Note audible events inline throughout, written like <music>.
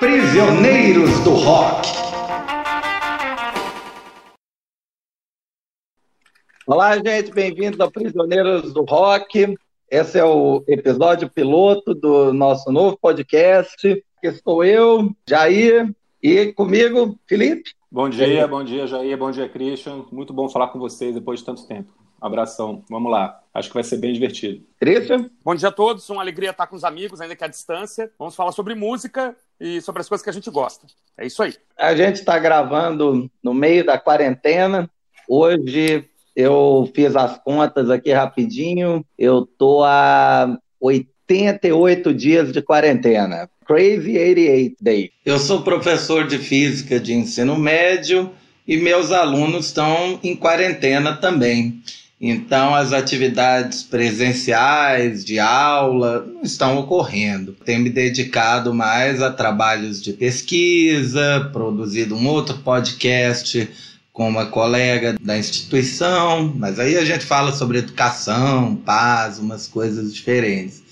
Prisioneiros do Rock. Olá, gente, bem-vindos ao Prisioneiros do Rock. Esse é o episódio piloto do nosso novo podcast. Estou eu, Jair, e comigo, Felipe. Bom dia, bom dia, Jair, bom dia, Christian. Muito bom falar com vocês depois de tanto tempo. Abração, vamos lá. Acho que vai ser bem divertido. Christian? Bom dia a todos, uma alegria estar com os amigos, ainda que à distância. Vamos falar sobre música e sobre as coisas que a gente gosta. É isso aí. A gente está gravando no meio da quarentena. Hoje eu fiz as contas aqui rapidinho. Eu tô a 88 dias de quarentena. Crazy 88 Days. Eu sou professor de física de ensino médio e meus alunos estão em quarentena também. Então, as atividades presenciais, de aula, não estão ocorrendo. Tenho me dedicado mais a trabalhos de pesquisa, produzido um outro podcast com uma colega da instituição, mas aí a gente fala sobre educação, paz, umas coisas diferentes.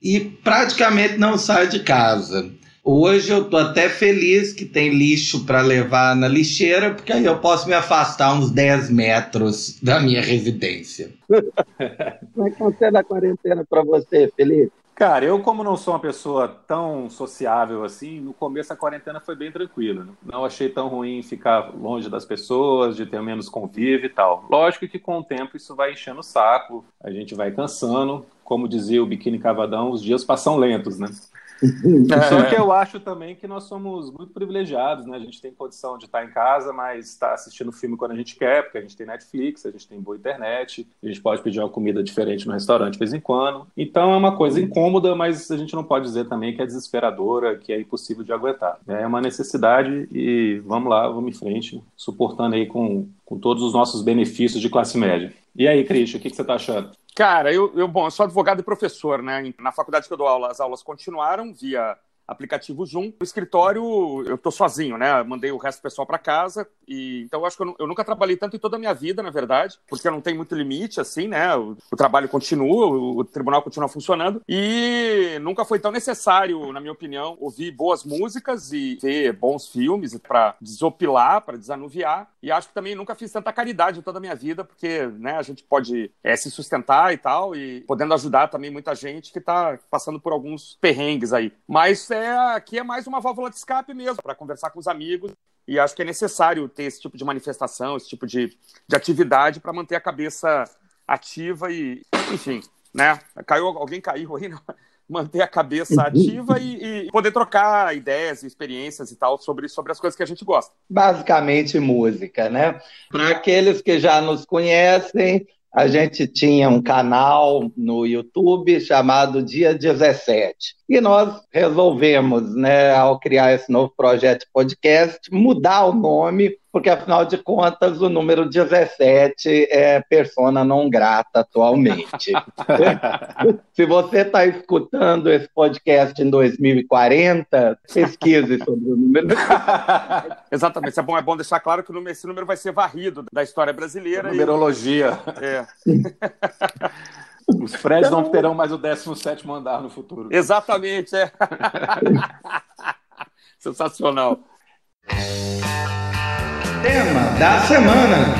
E praticamente não saio de casa. Hoje eu tô até feliz que tem lixo para levar na lixeira, porque aí eu posso me afastar uns 10 metros da minha residência. <laughs> Como é que está a quarentena para você, Felipe? Cara, eu como não sou uma pessoa tão sociável assim, no começo a quarentena foi bem tranquila. Né? Não achei tão ruim ficar longe das pessoas, de ter menos convívio e tal. Lógico que com o tempo isso vai enchendo o saco, a gente vai cansando. Como dizia o Biquíni Cavadão, os dias passam lentos, né? <laughs> Só que eu acho também que nós somos muito privilegiados, né? A gente tem condição de estar em casa, mas estar assistindo filme quando a gente quer, porque a gente tem Netflix, a gente tem boa internet, a gente pode pedir uma comida diferente no restaurante de vez em quando. Então é uma coisa incômoda, mas a gente não pode dizer também que é desesperadora, que é impossível de aguentar. É uma necessidade e vamos lá, vamos em frente, suportando aí com, com todos os nossos benefícios de classe média. E aí, Cristian, o que, que você está achando? Cara, eu, eu, bom, eu sou advogado e professor, né? Na faculdade que eu dou aula, as aulas continuaram via aplicativo Zoom. No escritório, eu tô sozinho, né? Mandei o resto do pessoal para casa. E, então, eu acho que eu, eu, nunca trabalhei tanto em toda a minha vida, na verdade, porque não tem muito limite, assim, né? O, o trabalho continua, o, o, tribunal continua funcionando. E nunca foi tão necessário, na minha opinião, ouvir boas músicas e ver bons filmes para desopilar, para desanuviar. E acho que também nunca fiz tanta caridade em toda a minha vida, porque, né, a gente pode é, se sustentar e tal, e podendo ajudar também muita gente que está passando por alguns perrengues aí. Mas é, é, aqui é mais uma válvula de escape mesmo, para conversar com os amigos. E acho que é necessário ter esse tipo de manifestação, esse tipo de, de atividade para manter a cabeça ativa e, enfim, né? Caiu, alguém caiu aí, <laughs> não? manter a cabeça ativa e, e, poder trocar ideias, experiências e tal sobre, sobre as coisas que a gente gosta. Basicamente música, né? Para aqueles que já nos conhecem, a gente tinha um canal no YouTube chamado Dia 17. E nós resolvemos, né, ao criar esse novo projeto podcast, mudar o nome, porque afinal de contas o número 17 é persona não grata atualmente. <laughs> Se você está escutando esse podcast em 2040, pesquise sobre o número. <laughs> Exatamente, é bom, é bom deixar claro que esse número vai ser varrido da história brasileira. numerologia. E... É. Os Freds não terão mais o 17 andar no futuro. Exatamente, é. <laughs> Sensacional. Tema da semana.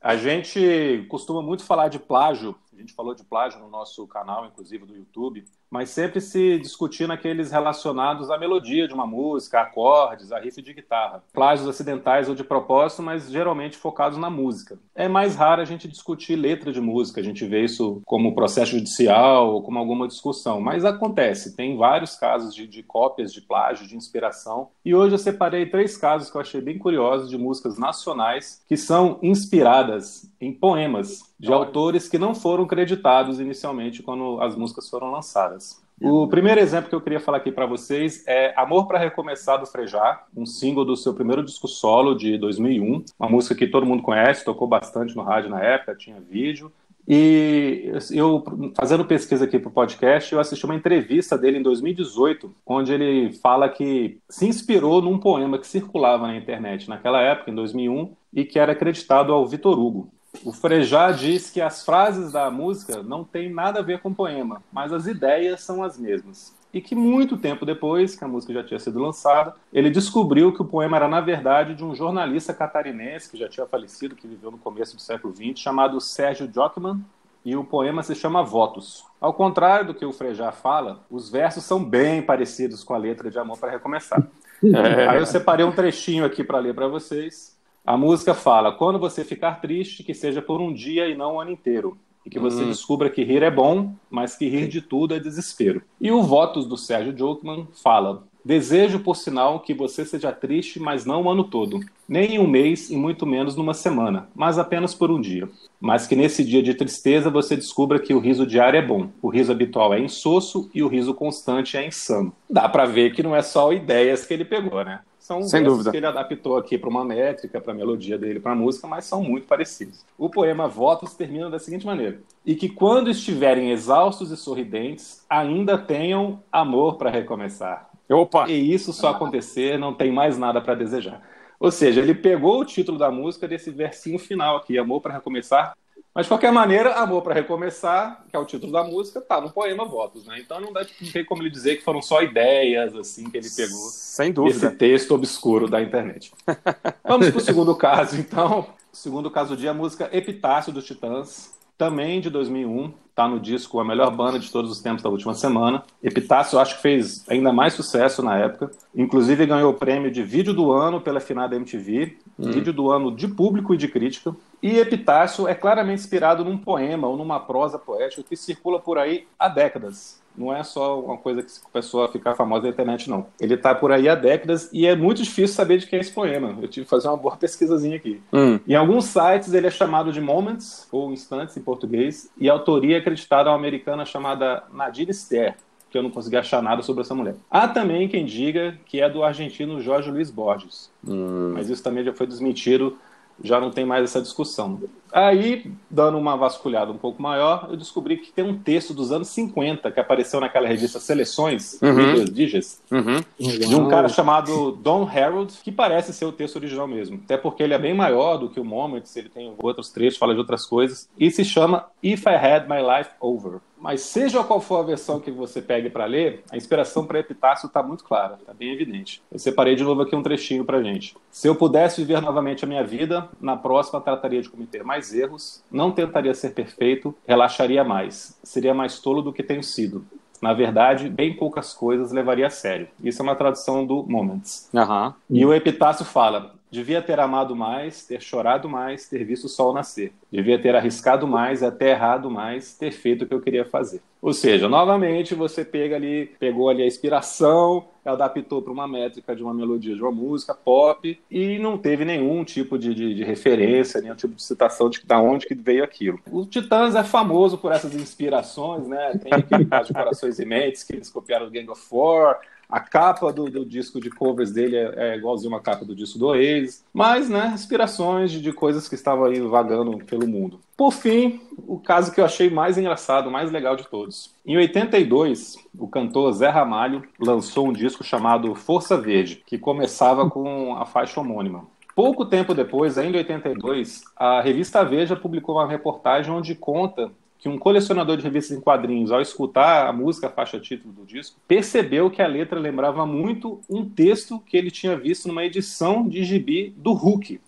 A gente costuma muito falar de plágio. A gente falou de plágio no nosso canal, inclusive do YouTube mas sempre se discutindo aqueles relacionados à melodia de uma música, acordes, a riff de guitarra. Plágios acidentais ou de propósito, mas geralmente focados na música. É mais raro a gente discutir letra de música, a gente vê isso como processo judicial ou como alguma discussão, mas acontece, tem vários casos de, de cópias de plágio, de inspiração, e hoje eu separei três casos que eu achei bem curiosos de músicas nacionais que são inspiradas em poemas de autores que não foram creditados inicialmente quando as músicas foram lançadas. O primeiro exemplo que eu queria falar aqui para vocês é Amor para Recomeçar do Frejá, um single do seu primeiro disco solo de 2001, uma música que todo mundo conhece, tocou bastante no rádio na época, tinha vídeo. E eu, fazendo pesquisa aqui para o podcast, eu assisti uma entrevista dele em 2018, onde ele fala que se inspirou num poema que circulava na internet naquela época, em 2001, e que era acreditado ao Vitor Hugo. O Frejá diz que as frases da música não têm nada a ver com o poema, mas as ideias são as mesmas. e que muito tempo depois, que a música já tinha sido lançada, ele descobriu que o poema era, na verdade, de um jornalista catarinense que já tinha falecido, que viveu no começo do século XX, chamado Sérgio Jockman, e o poema se chama Votos. Ao contrário do que o Frejá fala, os versos são bem parecidos com a letra de Amor para Recomeçar. <laughs> É. Aí eu separei um trechinho aqui para ler para vocês. A música fala: Quando você ficar triste, que seja por um dia e não o ano inteiro e que você uhum. descubra que rir é bom, mas que rir de tudo é desespero. E o Votos do Sérgio Jokman fala: Desejo, por sinal, que você seja triste, mas não o ano todo, nem em um mês e muito menos numa semana, mas apenas por um dia. Mas que nesse dia de tristeza você descubra que o riso diário é bom, o riso habitual é insosso e o riso constante é insano. Dá para ver que não é só ideias que ele pegou, né? São Sem dúvida. que ele adaptou aqui para uma métrica, para a melodia dele, para a música, mas são muito parecidos. O poema Votos termina da seguinte maneira: E que quando estiverem exaustos e sorridentes, ainda tenham amor para recomeçar. Opa! E isso só acontecer, não tem mais nada para desejar. Ou seja, ele pegou o título da música desse versinho final aqui, Amor para Recomeçar, mas, de qualquer maneira, Amor para Recomeçar, que é o título da música, tá no poema Votos, né? Então não, dá, não tem como ele dizer que foram só ideias, assim, que ele pegou Sem dúvida. esse texto obscuro da internet. <laughs> Vamos para o segundo caso, então. O segundo caso do dia, a música Epitácio dos Titãs, também de 2001, tá no disco A Melhor Banda de Todos os Tempos da Última Semana. Epitácio, acho que fez ainda mais sucesso na época. Inclusive ganhou o prêmio de vídeo do ano pela finada MTV, hum. vídeo do ano de público e de crítica. E Epitácio é claramente inspirado num poema ou numa prosa poética que circula por aí há décadas não é só uma coisa que começou a ficar famosa na internet, não. Ele está por aí há décadas e é muito difícil saber de quem é esse poema. Eu tive que fazer uma boa pesquisazinha aqui. Hum. Em alguns sites ele é chamado de Moments, ou Instantes em português, e a autoria é acreditada a uma americana chamada Nadir Ster, que eu não consegui achar nada sobre essa mulher. Há também quem diga que é do argentino Jorge Luiz Borges, hum. mas isso também já foi desmentido já não tem mais essa discussão. Aí, dando uma vasculhada um pouco maior, eu descobri que tem um texto dos anos 50 que apareceu naquela revista Seleções, uhum. Digits, uhum. de um cara chamado Don Harold, que parece ser o texto original mesmo. Até porque ele é bem maior do que o Moments, ele tem outros trechos, fala de outras coisas, e se chama If I Had My Life Over. Mas seja qual for a versão que você pegue para ler, a inspiração para Epitácio está muito clara, está bem evidente. Eu separei de novo aqui um trechinho para gente. Se eu pudesse viver novamente a minha vida, na próxima trataria de cometer mais erros, não tentaria ser perfeito, relaxaria mais, seria mais tolo do que tenho sido. Na verdade, bem poucas coisas levaria a sério. Isso é uma tradução do Moments. Uhum. E o Epitácio fala: Devia ter amado mais, ter chorado mais, ter visto o sol nascer. Devia ter arriscado mais, até errado mais, ter feito o que eu queria fazer. Ou seja, novamente você pega ali, pegou ali a inspiração, adaptou para uma métrica de uma melodia de uma música pop e não teve nenhum tipo de, de, de referência, nenhum tipo de citação de da onde que veio aquilo. O Titãs é famoso por essas inspirações, né? Tem aquele caso de Corações e Mentes que eles copiaram do Gang of Four, a capa do, do, disco de covers dele é, é igualzinho uma capa do disco do Oasis. Mas, né, inspirações de, de coisas que estavam aí vagando pelo mundo. Por fim, o caso que eu achei mais engraçado, mais legal de todos. Em 82, o cantor Zé Ramalho lançou um disco chamado Força Verde, que começava com a faixa homônima. Pouco tempo depois, ainda em 82, a revista Veja publicou uma reportagem onde conta que um colecionador de revistas em quadrinhos, ao escutar a música, a faixa título do disco, percebeu que a letra lembrava muito um texto que ele tinha visto numa edição de gibi do Hulk.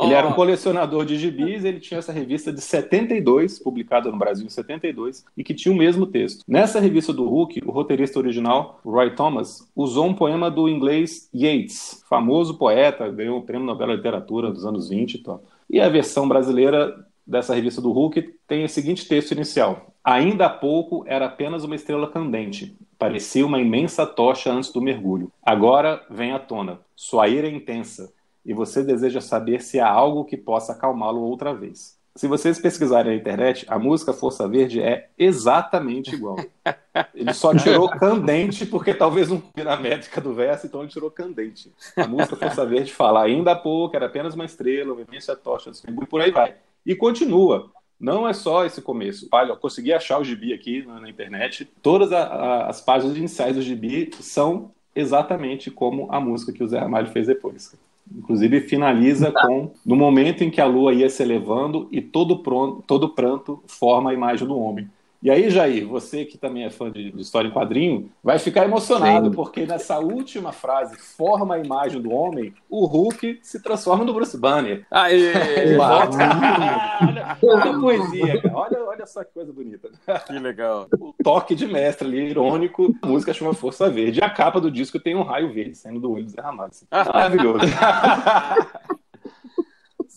ele era um colecionador de gibis, ele tinha essa revista de 72, publicada no Brasil em 72, e que tinha o mesmo texto. Nessa revista do Hulk, o roteirista original, Roy Thomas, usou um poema do inglês Yeats, famoso poeta, ganhou o prêmio Nobel de Literatura dos anos 20 e tal. E a versão brasileira dessa revista do Hulk tem o seguinte texto inicial: Ainda há pouco era apenas uma estrela candente. Parecia uma imensa tocha antes do mergulho. Agora vem à tona. Sua ira é intensa. E você deseja saber se há algo que possa acalmá-lo outra vez. Se vocês pesquisarem na internet, a música Força Verde é exatamente igual. Ele só tirou candente, porque talvez não vi na métrica do verso, então ele tirou candente. A música Força Verde fala: ainda há pouco era apenas uma estrela, uma imensa tocha, e por aí vai. E continua. Não é só esse começo. Olha, eu consegui achar o gibi aqui na, internet. Todas a, a, as páginas iniciais do gibi são exatamente como a música que o Zé Ramalho fez depois. Inclusive finaliza tá. com no momento em que a lua ia se elevando e todo, pronto, todo pranto forma a imagem do homem. E aí, Jair, você que também é fã de, de história em quadrinho, vai ficar emocionado, Sim. porque nessa última frase, forma a imagem do homem, o Hulk se transforma no Bruce Banner. Aê! <laughs> olha, olha a poesia, cara. Olha, olha só que coisa bonita. Que legal. O toque de mestre ali, irônico, a música chama Força Verde. E a capa do disco tem um raio verde saindo do olho do Zé Ramalho. Maravilhoso. <laughs>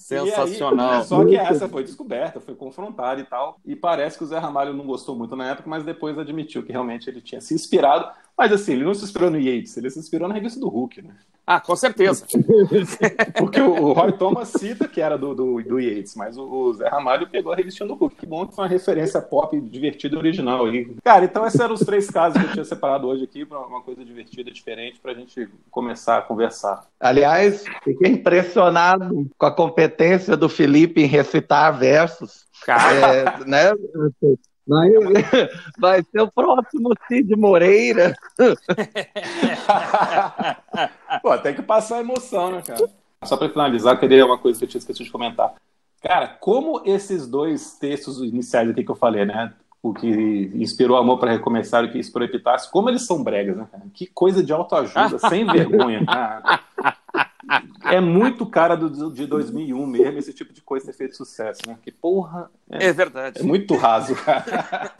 Sensacional. Aí, só que essa foi descoberta, foi confrontada e tal. E parece que o Zé Ramalho não gostou muito na época, mas depois admitiu que realmente ele tinha se inspirado. Mas assim, ele não se inspirou no Yates, ele se inspirou na revista do Hulk, né? Ah, com certeza. <laughs> Porque o, Roy Thomas cita que era do, do, do Yates, mas o, Zé Ramalho pegou a revista do Hulk. Que bom que foi uma referência pop divertida e original aí. Cara, então esses eram os três casos que eu tinha separado hoje aqui para uma coisa divertida, diferente, para a gente começar a conversar. Aliás, fiquei impressionado com a competência do Felipe em recitar versos. Cara. É, né? Vai, <laughs> vai ser o próximo Cid Moreira. <laughs> Pô, tem que passar a emoção, né, cara? Só para finalizar, queria uma coisa que eu tinha esquecido de comentar. Cara, como esses dois textos iniciais aqui que eu falei, né? O que inspirou amor para recomeçar e o que inspirou epitácio, como eles são bregas, né, cara? Que coisa de autoajuda, <laughs> sem vergonha, cara. É muito cara do, de 2001 mesmo, esse tipo de coisa ter feito sucesso, né? Que porra. É, é verdade. É muito raso, cara.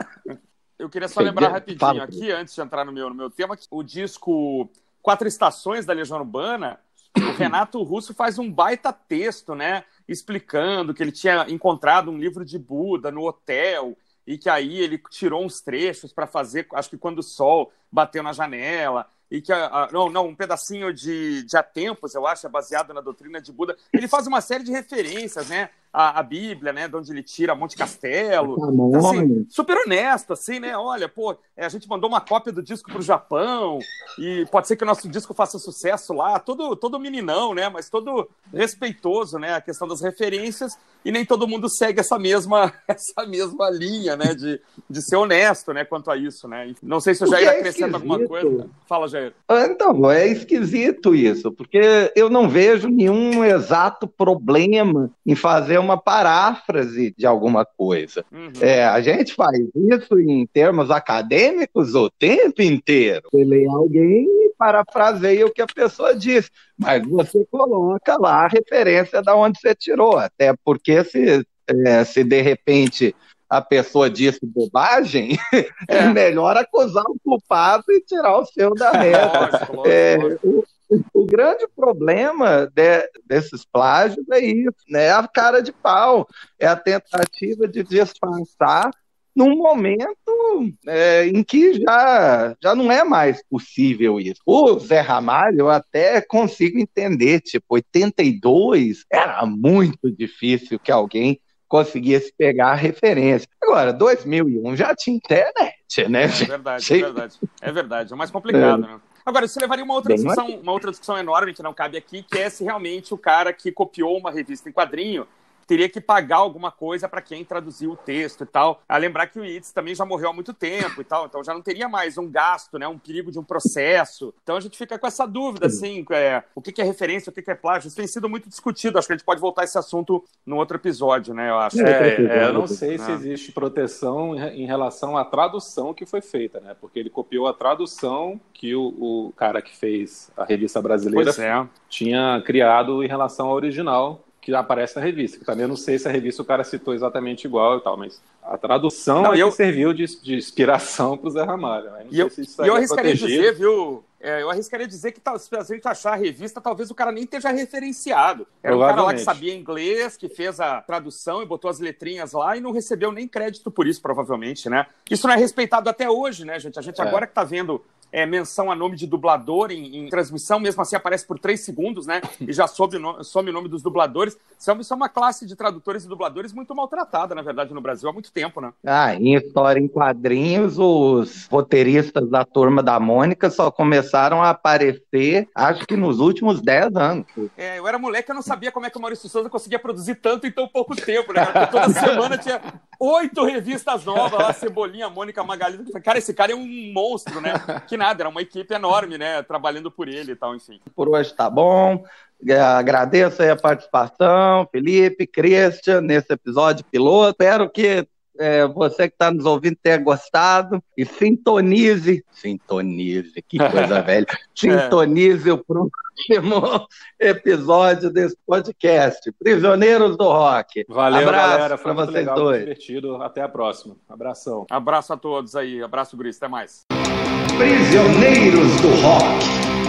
Eu queria só lembrar rapidinho aqui, antes de entrar no meu, no meu tema, que o disco Quatro Estações da Legião Urbana, o <coughs> Renato Russo faz um baita texto, né? Explicando que ele tinha encontrado um livro de Buda no hotel e que aí ele tirou uns trechos para fazer, acho que quando o sol bateu na janela e que a, a, não, não, um pedacinho de, de Tempos, eu acho, é baseado na doutrina de Buda. Ele faz uma série de referências, né? A, a, Bíblia, né, de onde ele tira Monte Castelo. Tá assim, super honesto, assim, né? Olha, pô, é, a gente mandou uma cópia do disco pro Japão e pode ser que o nosso disco faça sucesso lá. Todo, todo meninão, né? Mas todo respeitoso, né? A questão das referências e nem todo mundo segue essa mesma, <laughs> essa mesma linha, né? De, de ser honesto, né? Quanto a isso, né? Não sei se eu já ia é alguma coisa. Fala, Jair. Ah, então, é esquisito isso, porque eu não vejo nenhum exato problema em fazer uma paráfrase de alguma coisa. Uhum. É, a gente faz isso em termos acadêmicos o tempo inteiro. Você lê alguém e parafraseia o que a pessoa diz, mas você coloca lá a referência da onde você tirou, até porque se, é, se de repente a pessoa disse bobagem, <laughs> é, é melhor acusar o culpado e tirar o seu da reta. <laughs> É. O grande problema de, desses plágios é isso, né? É a cara de pau, é a tentativa de disfarçar num momento é, em que já, já não é mais possível isso. O Zé Ramalho eu até consigo entender, tipo, 82 era muito difícil que alguém conseguisse pegar a referência. Agora, 2001 já tinha internet, né? É verdade, é verdade. É verdade, é mais complicado, é. né? Agora, isso levaria uma outra discussão, uma outra discussão enorme que não cabe aqui, que é se realmente o cara que copiou uma revista em quadrinho teria que pagar alguma coisa para quem traduziu o texto e tal. A lembrar que o Yeats também já morreu há muito tempo e tal, então já não teria mais um gasto, né, um perigo de um processo. Então a gente fica com essa dúvida, assim, é, o que, é referência, o que, é plágio. Isso tem sido muito discutido. Acho que a gente pode voltar a esse assunto num outro episódio, né? Eu acho. É, é, eu não sei se existe proteção em relação à tradução que foi feita, né? Porque ele copiou a tradução que o, o cara que fez a revista brasileira é. tinha criado em relação ao original que aparece na revista. Que também eu não sei se a revista o cara citou exatamente igual e tal, mas a tradução não, é eu... serviu de, de inspiração para o Zé Ramalho. Né? E eu, eu arriscaria protegido. dizer, viu? É, eu arriscaria dizer que se a gente achar a revista, talvez o cara nem esteja referenciado. Era um cara lá que sabia inglês, que fez a tradução e botou as letrinhas lá e não recebeu nem crédito por isso, provavelmente, né? Isso não é respeitado até hoje, né, gente? A gente é. agora que está vendo é, menção a nome de dublador em, em, transmissão, mesmo assim aparece por três segundos, né? <laughs> E já sobe o, nome, some o nome dos dubladores. Isso é, isso é uma classe de tradutores e dubladores muito maltratada, na verdade, no Brasil há muito tempo, né? Ah, em história em quadrinhos, os roteiristas da turma da Mônica só começaram a aparecer, acho que nos últimos dez anos. É, eu era moleque, eu não sabia como é que o Maurício Souza conseguia produzir tanto em tão pouco tempo, né? Porque toda semana tinha oito revistas novas lá, Cebolinha, Mônica, Magalhães. Cara, esse cara é um monstro, né? Que nada, era uma equipe enorme, né? Trabalhando por ele e tal, enfim. Por hoje tá bom. É, agradeço aí a participação, Felipe, Christian, nesse episódio piloto. Espero que é, você que está nos ouvindo tenha gostado e sintonize, sintonize, que coisa <laughs> velha, sintonize o próximo <laughs> episódio desse podcast, Prisioneiros do Rock. Valeu, Abraço galera, foi muito vocês legal, dois. divertido. Até a próxima. Abração. Abraço a todos aí, abraço, Gris, até mais. Prisioneiros do Rock.